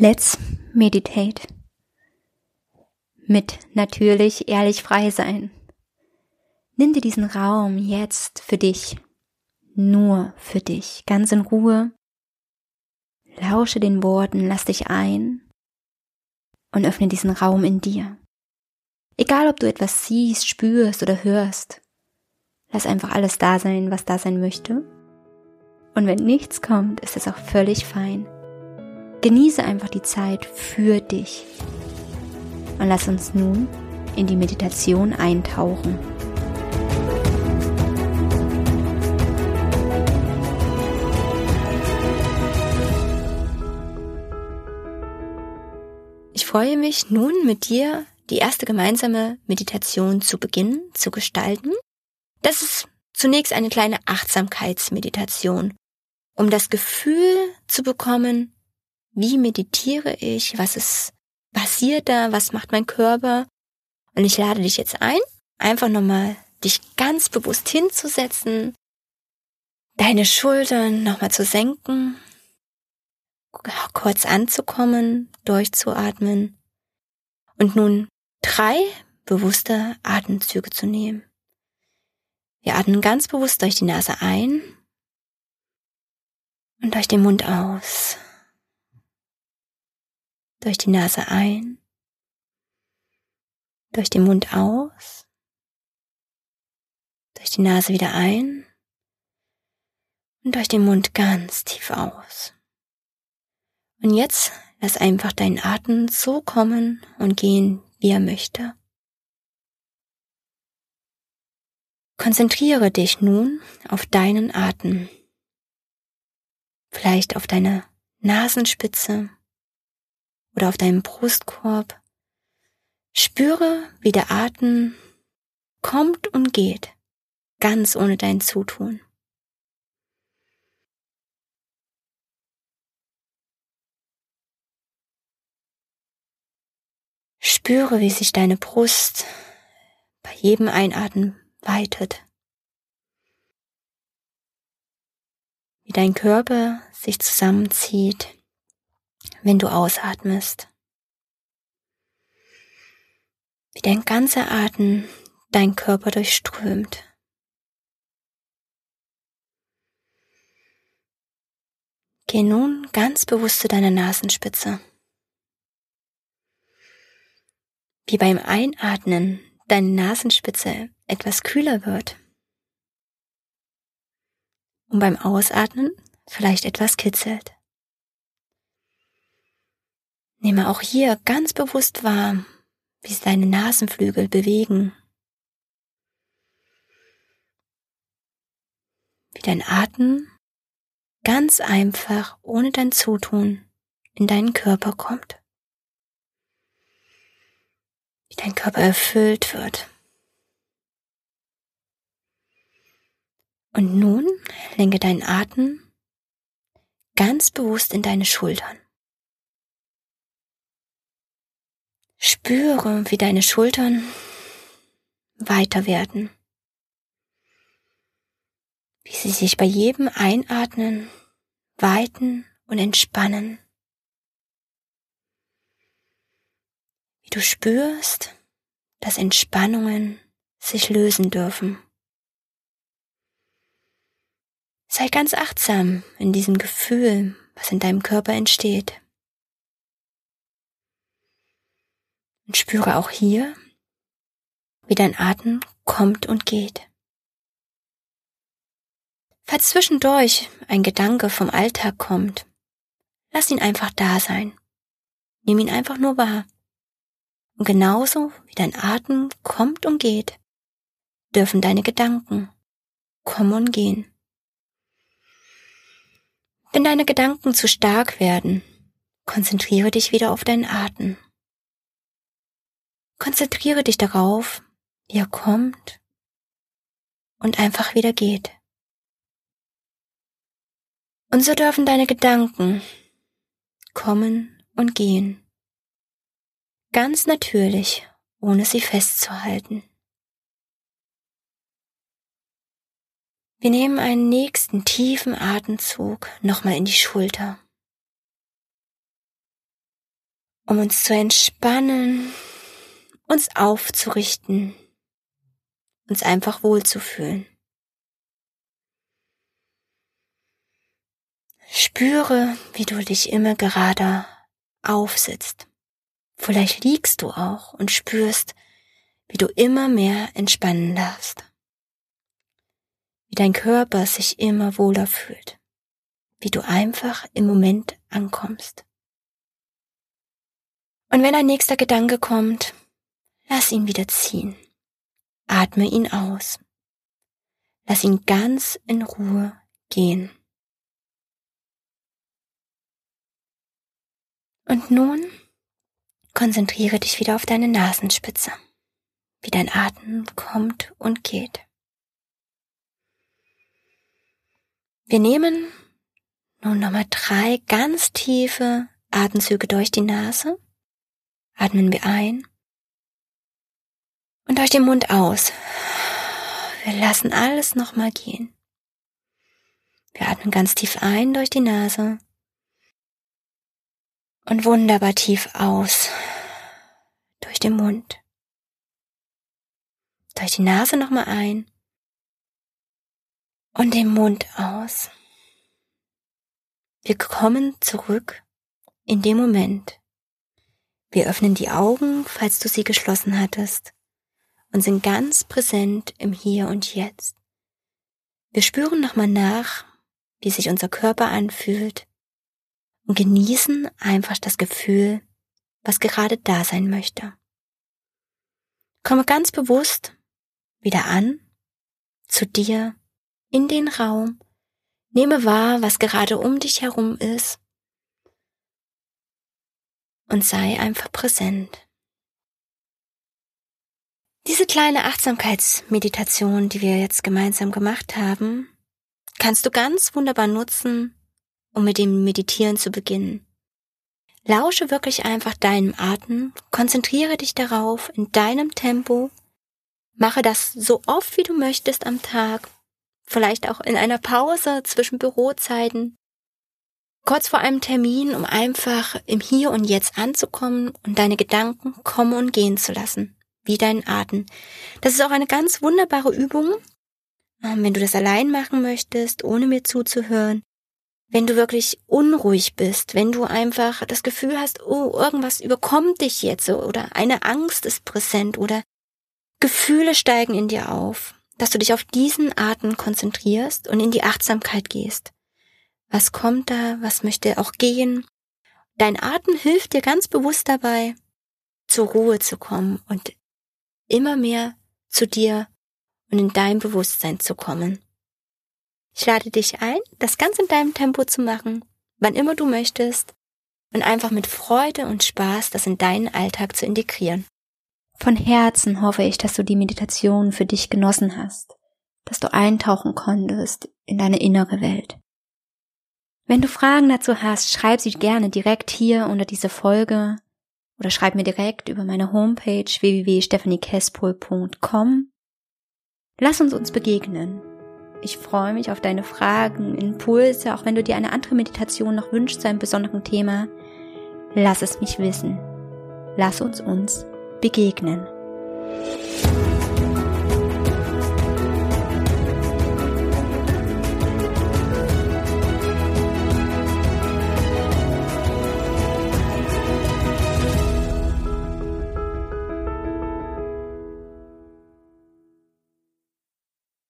Let's meditate. Mit natürlich ehrlich frei sein. Nimm dir diesen Raum jetzt für dich. Nur für dich. Ganz in Ruhe. Lausche den Worten, lass dich ein und öffne diesen Raum in dir. Egal ob du etwas siehst, spürst oder hörst. Lass einfach alles da sein, was da sein möchte. Und wenn nichts kommt, ist es auch völlig fein. Genieße einfach die Zeit für dich. Und lass uns nun in die Meditation eintauchen. Ich freue mich nun mit dir die erste gemeinsame Meditation zu beginnen, zu gestalten. Das ist zunächst eine kleine Achtsamkeitsmeditation, um das Gefühl zu bekommen, wie meditiere ich, was ist passiert da, was macht mein Körper. Und ich lade dich jetzt ein, einfach nochmal dich ganz bewusst hinzusetzen, deine Schultern nochmal zu senken, kurz anzukommen, durchzuatmen und nun drei bewusste Atemzüge zu nehmen. Wir atmen ganz bewusst durch die Nase ein und durch den Mund aus durch die Nase ein, durch den Mund aus, durch die Nase wieder ein und durch den Mund ganz tief aus. Und jetzt lass einfach deinen Atem so kommen und gehen, wie er möchte. Konzentriere dich nun auf deinen Atem, vielleicht auf deine Nasenspitze oder auf deinem Brustkorb. Spüre, wie der Atem kommt und geht, ganz ohne dein Zutun. Spüre, wie sich deine Brust bei jedem Einatmen weitet. Wie dein Körper sich zusammenzieht wenn du ausatmest. Wie dein ganzer Atem dein Körper durchströmt. Geh nun ganz bewusst zu deiner Nasenspitze. Wie beim Einatmen deine Nasenspitze etwas kühler wird. Und beim Ausatmen vielleicht etwas kitzelt. Nehme auch hier ganz bewusst wahr, wie sich deine Nasenflügel bewegen. Wie dein Atem ganz einfach, ohne dein Zutun, in deinen Körper kommt. Wie dein Körper erfüllt wird. Und nun lenke deinen Atem ganz bewusst in deine Schultern. Spüre, wie deine Schultern weiter werden, wie sie sich bei jedem Einatmen weiten und entspannen, wie du spürst, dass Entspannungen sich lösen dürfen. Sei ganz achtsam in diesem Gefühl, was in deinem Körper entsteht. Und spüre auch hier, wie dein Atem kommt und geht. Falls zwischendurch ein Gedanke vom Alltag kommt, lass ihn einfach da sein. Nimm ihn einfach nur wahr. Und genauso wie dein Atem kommt und geht, dürfen deine Gedanken kommen und gehen. Wenn deine Gedanken zu stark werden, konzentriere dich wieder auf deinen Atem Konzentriere dich darauf, wie er kommt und einfach wieder geht. Und so dürfen deine Gedanken kommen und gehen. Ganz natürlich, ohne sie festzuhalten. Wir nehmen einen nächsten tiefen Atemzug nochmal in die Schulter. um uns zu entspannen, uns aufzurichten, uns einfach wohlzufühlen. Spüre, wie du dich immer gerade aufsitzt. Vielleicht liegst du auch und spürst, wie du immer mehr entspannen darfst. Wie dein Körper sich immer wohler fühlt. Wie du einfach im Moment ankommst. Und wenn ein nächster Gedanke kommt, lass ihn wieder ziehen. Atme ihn aus. Lass ihn ganz in Ruhe gehen. Und nun konzentriere dich wieder auf deine Nasenspitze, wie dein Atem kommt und geht. Wir nehmen nun nochmal drei ganz tiefe Atemzüge durch die Nase. Atmen wir ein und durch den Mund aus. Wir lassen alles nochmal gehen. Wir atmen ganz tief ein durch die Nase und wunderbar tief aus durch den Mund. Durch die Nase nochmal ein und den Mund aus. Wir kommen zurück in dem Moment. Wir öffnen die Augen, falls du sie geschlossen hattest, und sind ganz präsent im Hier und Jetzt. Wir spüren nochmal nach, wie sich unser Körper anfühlt, und genießen einfach das Gefühl, was gerade da sein möchte. Komme ganz bewusst wieder an, zu dir, in den Raum, nehme wahr, was gerade um dich herum ist und sei einfach präsent. Diese kleine Achtsamkeitsmeditation, die wir jetzt gemeinsam gemacht haben, kannst du ganz wunderbar nutzen, um mit dem Meditieren zu beginnen. Lausche wirklich einfach deinem Atem, konzentriere dich darauf in deinem Tempo, mache das so oft wie du möchtest am Tag, vielleicht auch in einer Pause zwischen Bürozeiten, kurz vor einem Termin, um einfach im Hier und Jetzt anzukommen und deine Gedanken kommen und gehen zu lassen, wie deinen Atem. Das ist auch eine ganz wunderbare Übung, ähm, wenn du das allein machen möchtest, ohne mir zuzuhören, wenn du wirklich unruhig bist, wenn du einfach das Gefühl hast, oh, irgendwas überkommt dich jetzt oder eine Angst ist präsent oder Gefühle steigen in dir auf, dass du dich auf diesen Atem konzentrierst und in die Achtsamkeit gehst. Was kommt da? Was möchte auch gehen? Dein Atem hilft dir ganz bewusst dabei, zur Ruhe zu kommen und immer mehr zu dir und in dein Bewusstsein zu kommen. Ich lade dich ein, das ganz in deinem Tempo zu machen, wann immer du möchtest, und einfach mit Freude und Spaß das in deinen Alltag zu integrieren. Von Herzen hoffe ich, dass du die Meditation für dich genossen hast, dass du eintauchen konntest in deine innere Welt. Wenn du Fragen dazu hast, schreib sie gerne direkt hier unter diese Folge oder schreib mir direkt über meine Homepage www.stephaniekespol.com. Lass uns uns begegnen ich freue mich auf deine Fragen, Impulse, auch wenn du dir eine andere Meditation noch wünschst zu einem besonderen Thema. Lass es mich wissen. Lass uns uns begegnen.